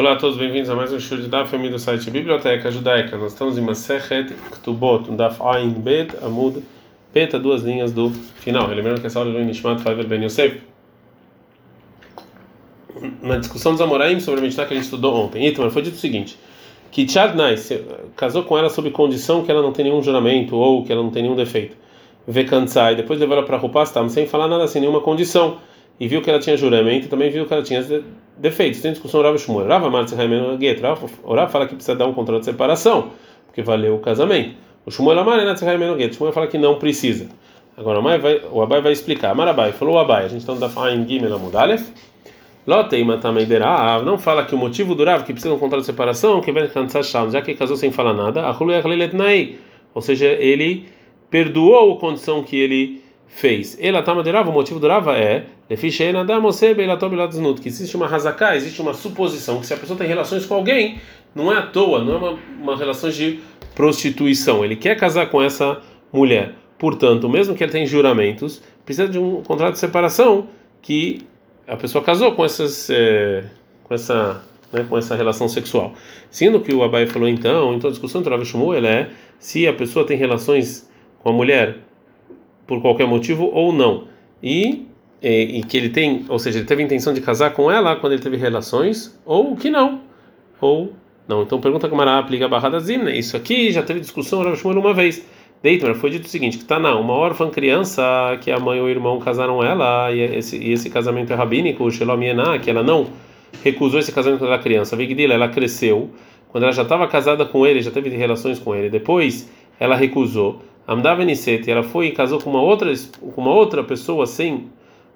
Olá a todos, bem-vindos a mais um show de Daf do site Biblioteca Judaica. Nós estamos em Masechet Ktubot, um Daf Ain Bet Amud Peta, duas linhas do final. Lembrando que essa aula é Nishmat Favel Ben Yosef. Na discussão dos Amoraim sobre a Mishnah que a gente estudou ontem, Itmar, foi dito o seguinte: que Chad Nais casou com ela sob condição que ela não tem nenhum juramento ou que ela não tem nenhum defeito. Vekantzai, depois levou ela para Rupastam sem falar nada, sem nenhuma condição e viu que ela tinha juramento, também viu que ela tinha defeitos. Tem discussão Rav Shmuel. Rav Amartz Raimenu Get. Rav fala que precisa dar um contrato de separação, porque valeu o casamento. O Shmuel Amar Enatz Raimenu Get. Shmuel fala que não precisa. Agora o, Abai vai explicar. Amarabai falou o Abai. A gente está no Dafaim Gimel Amudalef. Lotei Matameiderá. Não fala que o motivo do Rav que precisa de um contrato de separação, que vai cansar já que casou sem falar nada. Ou seja, ele perdoou a condição que ele fez. Ela tá madeirava, o motivo do Rava é que existe uma razaká, existe uma suposição que se a pessoa tem relações com alguém, não é à toa, não é uma, uma relação de prostituição. Ele quer casar com essa mulher. Portanto, mesmo que ele tenha juramentos, precisa de um contrato de separação que a pessoa casou com essas é, com essa né, com essa relação sexual. Sendo que o Abai falou então, então a discussão do Rav Shmuel é se a pessoa tem relações com a mulher por qualquer motivo ou não. E, e, e, que ele tem, ou seja, ele teve intenção de casar com ela quando ele teve relações, ou que não. Ou não. Então pergunta como era aplica a barra da zimna. Isso aqui já teve discussão Rav Shmuel uma vez. Deitmer foi dito o seguinte: que tá não, uma órfã criança que a mãe ou o irmão casaram ela, e esse, e esse casamento é rabínico, o Shelom que ela não recusou esse casamento quando era criança. Vigdila, ela cresceu, quando ela já estava casada com ele, já teve relações com ele, depois ela recusou. Amdava Nisete, ela foi e casou com uma outra com uma outra pessoa sem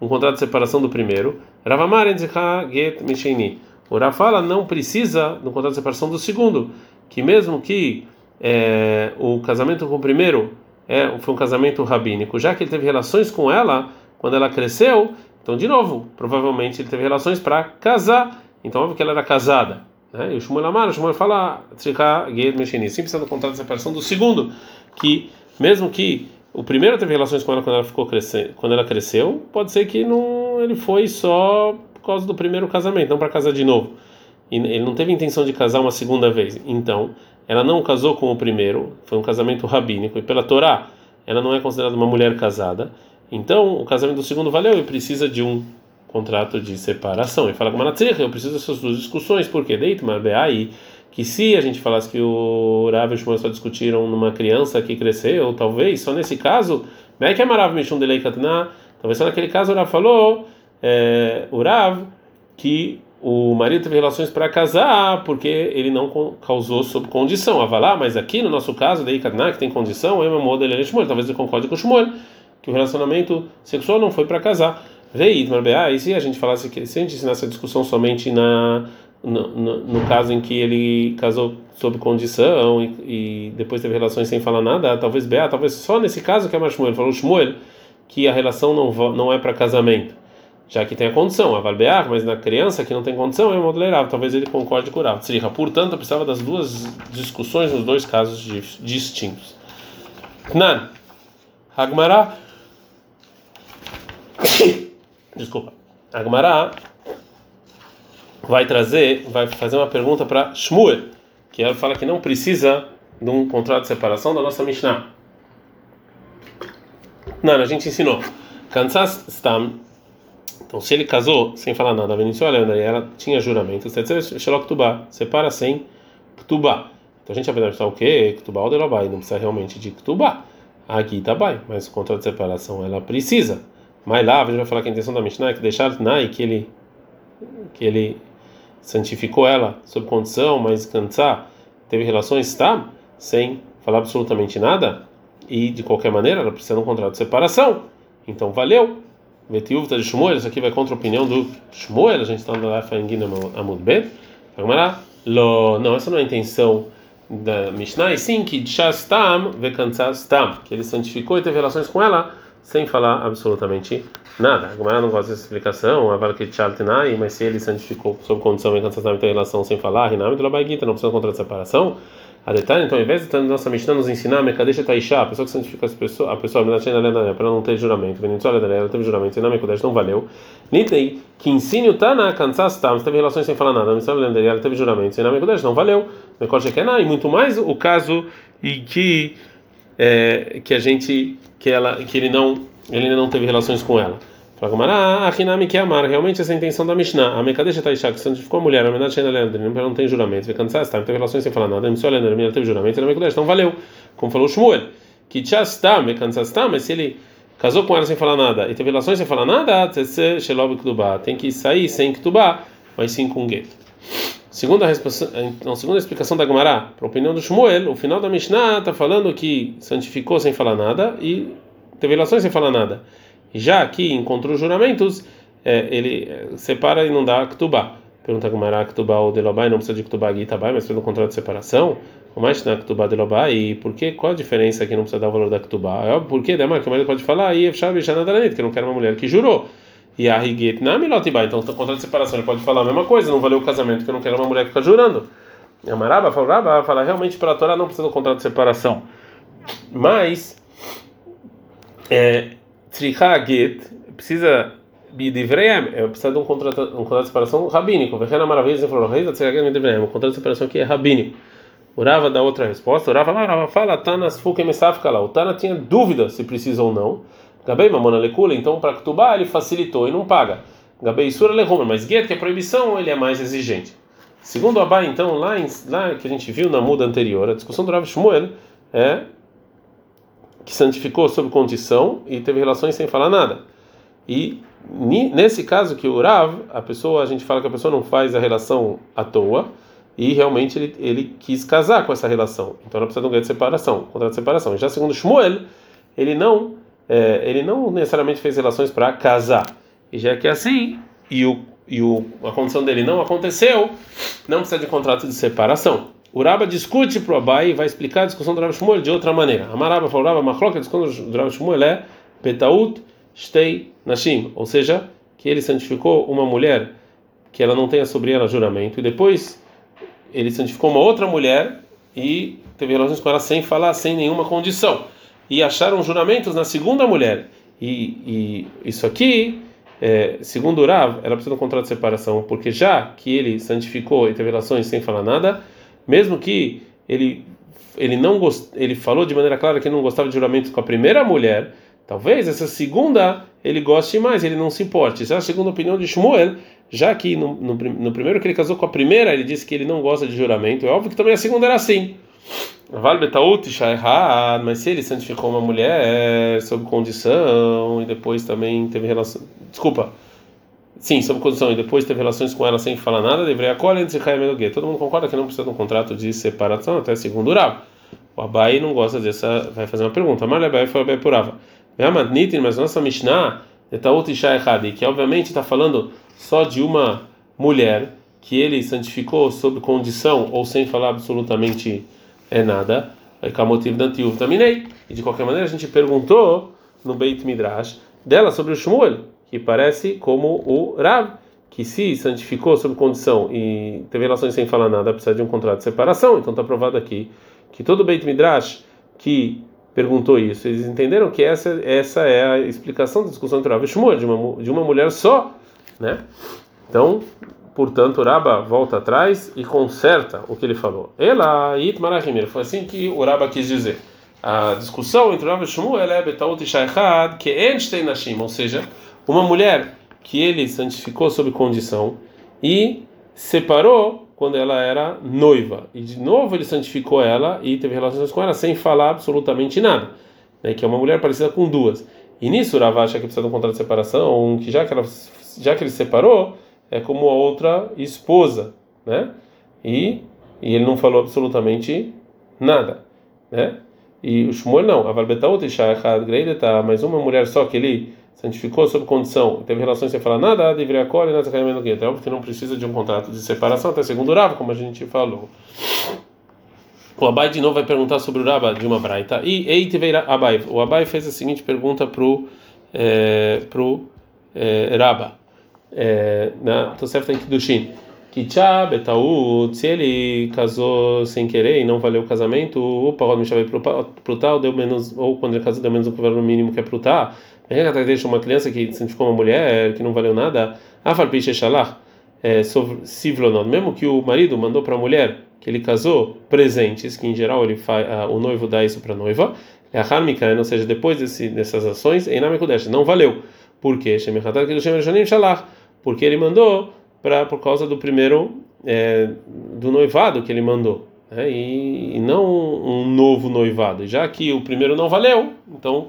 um contrato de separação do primeiro. Ravamar get misheni. O Rav fala não precisa do contrato de separação do segundo, que mesmo que é, o casamento com o primeiro é, foi um casamento rabínico, já que ele teve relações com ela quando ela cresceu, então de novo, provavelmente ele teve relações para casar, então óbvio que ela era casada. Né? E o Shmuel Amar, o Shmuel fala, sim precisa do contrato de separação do segundo, que mesmo que o primeiro teve relações com ela quando ela ficou crescendo, quando ela cresceu, pode ser que não ele foi só por causa do primeiro casamento, não para casar de novo. Ele não teve intenção de casar uma segunda vez. Então, ela não casou com o primeiro, foi um casamento rabínico e pela Torá, ela não é considerada uma mulher casada. Então, o casamento do segundo valeu e precisa de um contrato de separação. E fala com uma eu preciso dessas duas discussões, porque deito, mas aí que se a gente falasse que o Rav e o Shmuel só discutiram numa criança que cresceu, talvez, só nesse caso, é que é Marav talvez só naquele caso o Rav falou, é, o Rav, que o marido teve relações para casar porque ele não causou sob condição. Avalá, mas aqui no nosso caso, Delei Katna, que tem condição, é moda Delei Shmuel, talvez ele concorde com o Shmuel, que o relacionamento sexual não foi para casar. Vei, e se a gente falasse que se a gente ensinasse a discussão somente na no, no, no, caso em que ele casou sob condição e, e, depois teve relações sem falar nada, talvez Bea, talvez só nesse caso que é mais Shmuel, falou Shmuel que a relação não, não é para casamento, já que tem a condição, a Valbear, mas na criança que não tem condição é modulerável, talvez ele concorde com o Rav. Portanto, precisava das duas discussões nos dois casos distintos. Nan, Hagmará, desculpa, Hagmará vai trazer, vai fazer uma pergunta para Shmuel, que ela fala que não precisa de um contrato de separação da nossa Mishnah. Não, a gente ensinou. Kansas Stam. Então, se ele casou sem falar nada, olhando aí, ela tinha juramento. Shelok Ktubá, separa sem Ktubá. Então a gente vai pensar o quê? Ktubá ou Delobai, não precisa realmente de Ktubá. Aqui tá bem, mas o contrato de separação ela precisa. Mas lá a gente vai falar que a intenção da Mishnah é que deixar Nai que ele que ele santificou ela sob condição, mas cansar teve relações, está sem falar absolutamente nada e de qualquer maneira ela precisa de um contrato de separação. Então valeu. Vetiuvta de Shmuel, isso aqui vai contra a opinião do Shmuel, a gente está na Fangina Amud Bet. Não, essa não é a intenção da Mishnah, e sim que Shastam Vekansastam, que ele santificou e teve relações com ela sem falar absolutamente nada. A Gemara não gosta dessa explicação, mas se ele santificou sob condição em cansação tem relação sem falar, Rinami de Labaiguita, não precisa contra separação. A detalhe, então, ao invés de nossa Mishnah nos ensinar, a Mekadesh Taisha, a pessoa que santifica a pessoa, a pessoa para não ter juramento, ela teve juramento, na Mekadesh não valeu. Nitnei, que ensine o Tana, Kansas Tam, teve relações sem falar nada, ela teve juramento, na Mekadesh não valeu. Mekol Shekená, e muito mais o caso em que, é, que a gente, que, ela, que ele não, ele não teve relações com ela. Fala Gamara, Achinami que amar, realmente essa é a intenção da Mishnah. A Mekadesh Taisha, que santificou a mulher, a Menad Shena Leandrin, não tem juramento, vai cansar, está, não teve relações sem falar nada, a Missua Leandrin, teve juramento, e na Mekadesh, então valeu. Como falou Shmuel, que Chastam, Mekansastam, mas se ele casou com ela sem falar nada e teve relações sem falar nada, tem que sair sem Ktubá, mas sim com gueto. Segunda, então, segunda explicação da Gemara, para a opinião do Shmuel, o final da Mishnah está falando que santificou sem falar nada e teve relações sem falar nada. Já que encontrou juramentos, é, ele é, separa e não dá Ktubá. Pergunta como era Ktubá ou Delobai, não precisa de Ktubá Gitabai, mas pelo contrato de separação. O mais na Ktubá Delobai, e por que? Qual a diferença que não precisa dar o valor da Ktubá? É óbvio, por que? Demar, que o marido pode falar, e Efshab Shanadaranit, que não quer uma mulher que jurou. E a Riget na Milotibai, então o contrato de separação ele pode falar a mesma coisa, não valeu o casamento, que eu não quero uma mulher que fica jurando. A Maraba fala, Raba, fala realmente para a Torá não precisa do contrato de separação. Mas, é, Tzricha Get precisa Bidivreem, é, precisa de um contrato, um contrato de separação rabínico. Vejana Maravilha falou, Reis Tzricha Bidivreem, um contrato de separação que é rabínico. Urava dá outra resposta. Urava Urava fala, Tanas Fukemesafka lá. O Tana tinha dúvida se precisa ou não. Gabei Mamona Lekula, então para Ktubá ele facilitou e não paga. Gabei Sura Lehomer, mas Get, que é proibição, ele é mais exigente. Segundo Abai, então, lá, em, lá que a gente viu na muda anterior, a discussão do Rav Shmuel é que santificou sob condição e teve relações sem falar nada. E nesse caso que o Rav, a pessoa, a gente fala que a pessoa não faz a relação à toa e realmente ele, ele quis casar com essa relação. Então ela precisa de um grande de separação, contrato de separação. Já segundo Shmuel, ele não, é, ele não necessariamente fez relações para casar. E já que é assim, e, o, e o, a condição dele não aconteceu, não precisa de contrato de separação. O Raba discute para o Abai e vai explicar a discussão do Rav Shmuel de outra maneira. Amaraba falou, Raba Machloka, a discussão do Rav Shmuel é Petaut Shtei Nashim, ou seja, que ele santificou uma mulher que ela não tenha sobre ela juramento, e depois ele santificou uma outra mulher e teve relações com ela sem falar, sem nenhuma condição. E acharam juramentos na segunda mulher. E, e isso aqui, é, segundo o Rav, ela precisa de um contrato de separação, porque já que ele santificou e teve relações sem falar nada, mesmo que ele ele não gost, ele falou de maneira clara que não gostava de juramentos com a primeira mulher, talvez essa segunda ele goste mais, ele não se importe. Essa é a segunda opinião de Shmuel, já que no, no, no, primeiro que ele casou com a primeira, ele disse que ele não gosta de juramento. É óbvio que também a segunda era assim. Mas se ele santificou uma mulher sob condição e depois também teve relação. Desculpa Sim, sob condição, e depois teve relações com ela sem falar nada, deveria acolher entre e Todo mundo concorda que não precisa de um contrato de separação, até segundo Rav. O Abai não gosta dessa, vai fazer uma pergunta. Mas Abai foi Abai por Rava. Mas nossa Mishnah, Etaut Ishai que obviamente está falando só de uma mulher que ele santificou sob condição ou sem falar absolutamente é nada, é Kamotiv Dantiuv Taminei. E de qualquer maneira a gente perguntou no Beit Midrash dela sobre o Shmuel que parece como o Rav, que se santificou sob condição e teve relações sem falar nada, precisa de um contrato de separação. Então está provado aqui que todo Beit Midrash que perguntou isso, eles entenderam que essa, essa é a explicação da discussão entre Rav e Shmuel, de uma, de uma mulher só, né? Então, portanto, Raba volta atrás e conserta o que ele falou. Ela, It Marahim, foi assim que o Raba quis dizer. A discussão entre Rav e Shmuel é Betaut e que Einstein Nashim, ou seja, uma mulher que ele santificou sob condição e separou quando ela era noiva. E de novo ele santificou ela e teve relações com ela sem falar absolutamente nada. Né, que é uma mulher parecida com duas. E nisso Rav acha que precisa de um contrato de separação, que já que, ela, já que ele separou, é como a outra esposa. Né? E, e ele não falou absolutamente nada. Né? E o Shmuel não. A Valbetaut e tá mas uma mulher só que ele santificou sob condição, teve relações sem falar nada, deveria acolher, nada caimento é que não precisa de um contrato de separação, até segundo o Rava, como a gente falou. O Abai de novo vai perguntar sobre o Raba de uma braita. E Eite veio Abai. O Abai fez a seguinte pergunta pro é, pro é, Raba. É, na Tosefta Kiddushin. Kitcha betaut, se ele casou sem querer e não valeu o casamento, o parod me chamei pro tal, deu menos, ou quando ele casou deu menos que o valor mínimo que é pro tal. Deixa uma criança que se ficou uma mulher que não valeu nada, a farpiche shalach, sivlonot, mesmo que o marido mandou para a mulher que ele casou presentes, que em geral ele faz, o noivo dá isso para noiva, é a harmika, ou seja, depois desse, dessas ações, não valeu. Por quê? Porque ele mandou para por causa do primeiro é, do noivado que ele mandou, né? e, e, não um novo noivado. Já que o primeiro não valeu, então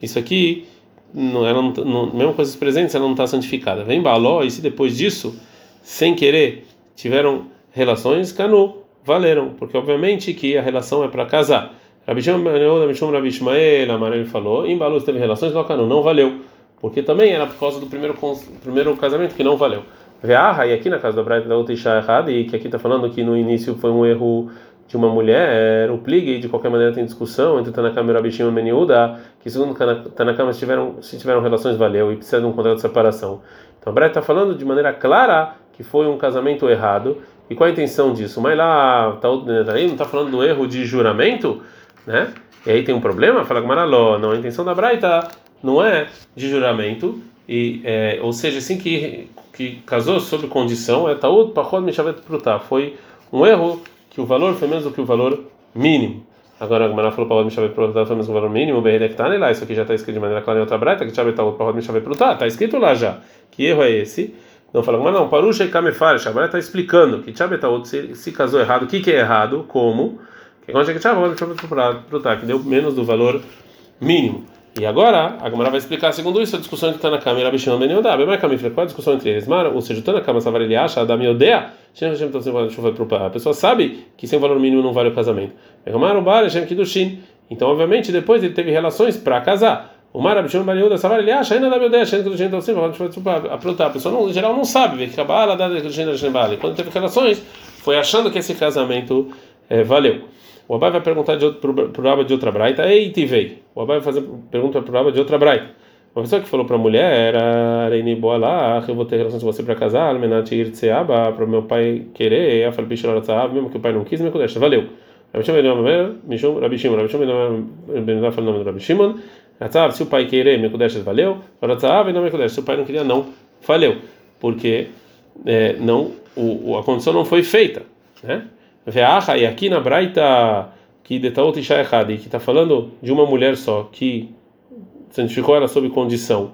isso aqui não, ela não, mesmo com esses presentes ela não está santificada. Vem baló e se depois disso, sem querer, tiveram relações, canu, valeram, porque obviamente que a relação é para casar. Rabi Rabi Ishmael, Amarelo falou, em Balu teve relações, não não valeu, porque também era por causa do primeiro primeiro casamento que não valeu. Veaha, e aqui na casa da Braita da outra errada, e que aqui está falando que no início foi um erro de uma mulher, o pligue, de qualquer maneira tem discussão entre Tanakama e Rabishim e Meniuda, que segundo Tanakama, se tiveram, se tiveram relações, valeu, e precisa de um contrato de separação. Então a Braita está falando de maneira clara que foi um casamento errado, e qual a intenção disso? Mas lá, tá, aí não está falando do erro de juramento, né? E aí tem um problema? Fala com Maraló, não, a intenção da Braita não é de juramento, e, é, ou seja, assim que que casou sob condição é taud pachod mishavet prutá. Foi um erro que o valor foi menos do que o valor mínimo. Agora a Gemara falou pachod mishavet prutá foi menos do que o valor mínimo. Beredektan lá, isso aqui já está escrito de maneira clara em outra breta, que chavet taud pachod mishavet prutá. Está escrito lá já. Que erro é esse? Não fala, mas não, parusha e kamefarish. Agora está explicando que chavet taud se, se casou errado. O que, que é errado? Como? Que deu menos do valor mínimo. E agora, a Gamara vai explicar, segundo isso, a discussão entre Tanakama e Rabi Shimon ben Yodá. Bem, qual a discussão entre eles? Mar, ou seja, o Tanakama Savar ele acha, Adam Yodea, a pessoa sabe que sem valor mínimo não vale o casamento. Então, obviamente, depois ele teve relações para casar. O Mar Rabi Shimon ben Yodá Savar ele acha, ainda Adam Yodea, Shem Kedushin, então, a pessoa não, em geral não sabe, que Kabbalah dá Kedushin da Quando teve relações, foi achando que esse casamento é, valeu. O Abai vai perguntar de outro, pro, Abba de outra braita, ei, tivei. O Abai vai fazer pergunta pro Abba de outra braita. Uma pessoa que falou para a mulher era Reini boa lá, eu vou ter relações com você para casar, menati irtseaba, para o meu pai querer, a falpicha mesmo que o pai não quis, me deixa, valeu. Rabi Shimon Mishum, Rabi Shimon, Rabi Shimon Ben fala o nome do Rabi Shimon, Ratzav, se o pai querer, me deixa, valeu. Ratzav, não me deixa, se o pai não queria, não, valeu. Porque é, não, o, a condição não foi feita, né? Veaha, e aqui na Braita que detaot isha errada, e que está falando de uma mulher só, que santificou ela sob condição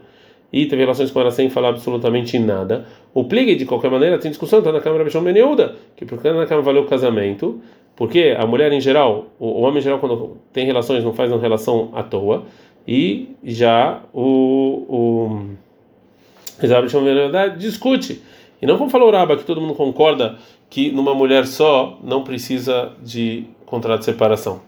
e teve relações com ela sem falar absolutamente nada. O pligue, de qualquer maneira, tem discussão, está na Câmara Bishon Beneuda, que porque na Câmara valeu o casamento, porque a mulher em geral, o, homem em geral, quando tem relações, não faz uma relação à toa, e já o. o discute. E não como falou o Raba, que todo mundo concorda que numa mulher só não precisa de contrato de separação.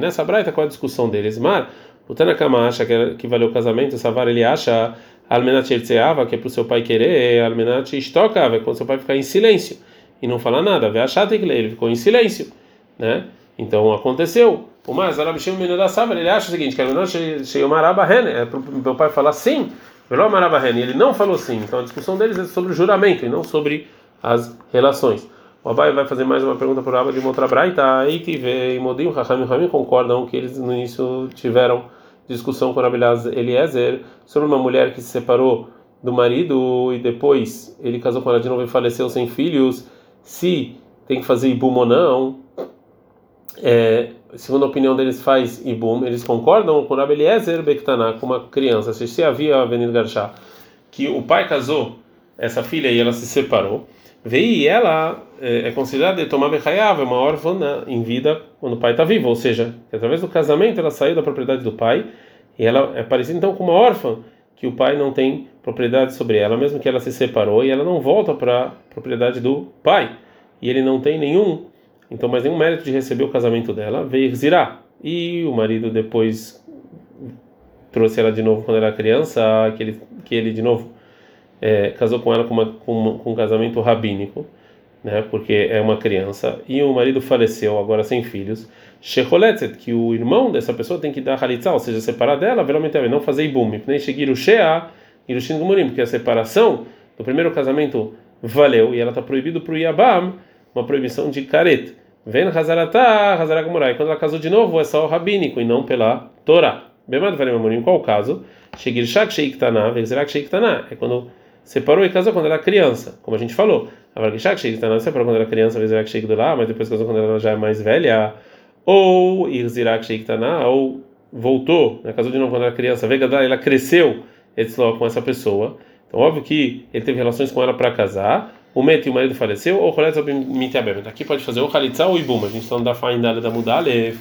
Nessa braita, qual a discussão deles? Mar, o Tanakama acha que, que valeu o casamento, Savar ele acha Almenat Ertseava, que é para o seu pai querer, Almenat Istokava, é quando seu pai ficar em silêncio e não falar nada. Ele ficou em silêncio, né? Então aconteceu. O mais, Arabishim da Savar, ele acha o seguinte: que Almenat Sheyomaraba é para o meu pai falar sim, ele não falou sim. Então a discussão deles é sobre o juramento e não sobre as relações. O Abai vai fazer mais uma pergunta para o Abba de uma outra braita. Aí que vem Modim, Raham e Ramim concordam que eles no início tiveram discussão com Rabilhaz Eliezer sobre uma mulher que se separou do marido e depois ele casou com ela de novo e faleceu sem filhos. Se tem que fazer ibum ou não. É, segundo a opinião deles, faz ibum. Eles concordam com Rabi Eliezer Bektaná, com uma criança. Se havia venido Garchá, que o pai casou essa filha e ela se separou. Veio ela é, é considerada tomar Bechayav, uma órfã em vida quando o pai está vivo, ou seja, através do casamento ela saiu da propriedade do pai e ela é parecida então com uma órfã que o pai não tem propriedade sobre ela, mesmo que ela se separou e ela não volta para a propriedade do pai. E ele não tem nenhum, então mais nenhum mérito de receber o casamento dela, veio Zirá. E o marido depois trouxe ela de novo quando era criança, que ele, que ele de novo é, casou com ela com, uma, com, com, um casamento rabínico, né, porque é uma criança, e o marido faleceu, agora sem filhos. Shecholetzet, que o irmão dessa pessoa tem que dar halitzah, ou seja, separar dela, realmente é não fazer ibum, nem seguir o shea, porque a separação do primeiro casamento valeu, e ela está proibido para o Yabam, uma proibição de careta. Vem Hazaratá, Hazaragumorai. Quando ela casou de novo, é só o rabínico e não pela Torá. Bemad Varim qual o caso? Shegir Shak Sheiktaná, Vezerak Sheiktaná. É quando separou e casou quando era criança, como a gente falou. Agora, Shak Sheiktaná separou quando era criança, Vezerak Sheiktaná, mas depois casou quando ela já é mais velha. Ou Irzirak Sheiktaná, ou voltou, né, casou de novo quando era criança, Vegadá, ela cresceu com essa pessoa. Então, óbvio que ele teve relações com ela para casar o Met e o marido faleceu, ou Choletz Mitiabem. Aqui pode fazer ou Khalitza ou Ibum. A gente está da Faindale da Mudalev.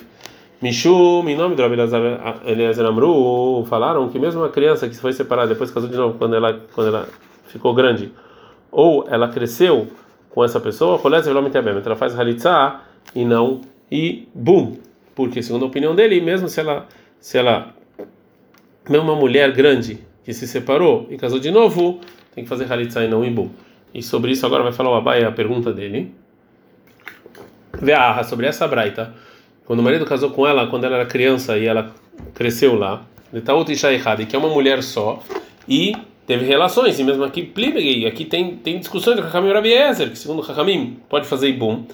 Mishum, em nome do Eliezer Amru, falaram que mesmo uma criança que foi separada depois casou de novo quando ela, quando ela ficou grande, ou ela cresceu com essa pessoa, Choletz Mitiabem. Ela faz Khalitza e não Ibum. Porque, segundo a opinião dele, mesmo se ela, se ela, mesmo uma mulher grande que se separou e casou de novo, tem que fazer Khalitza e não Ibum. E sobre isso agora vai falar o Abai a pergunta dele. Vearra, sobre essa braita. Quando o marido casou com ela, quando ela era criança e ela cresceu lá, Letaut e que é uma mulher só, e teve relações, e mesmo aqui Plibegei, aqui tem, tem discussões do Hakamim Rabi Ezer, que segundo Hakamim pode fazer ibum,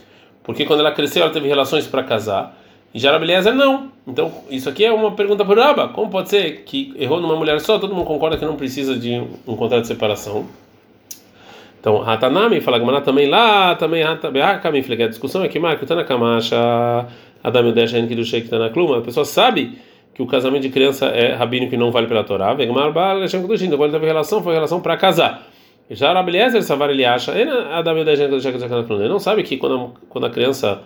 porque quando ela cresceu ela teve relações para casar, e já Rabi Ezer não. Então, isso aqui é uma pergunta para o Rabba, como pode ser que errou numa mulher só, todo mundo concorda que não precisa de um contrato de separação? Então, Hatanami fala Gamara também lá, também Hatanami, falei que a discussão é que Marco na camacha, Adam Udeshen que do Sheik tá na cluma, a pessoa sabe que o casamento de criança é rabínico e não vale pela Torá, Vegmar então quando teve relação, foi relação para casar. Já Rabeliezer Savar ele acha, tá ele não sabe que quando a, quando a criança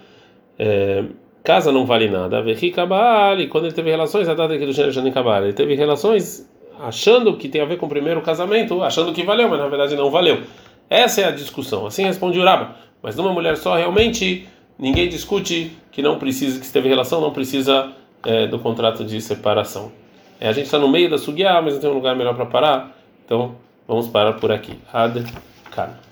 é, casa não vale nada, Vehikabal, quando ele teve relações, a data que do Sheik Kabal, ele teve relações achando que tem a ver com o primeiro casamento, achando que valeu, mas na verdade não valeu. Essa é a discussão. Assim responde Uraba. Mas numa mulher só, realmente, ninguém discute que não precisa, que se teve relação, não precisa é, do contrato de separação. É, a gente está no meio da sugiá, mas não tem um lugar melhor para parar. Então, vamos parar por aqui. Ad Kana.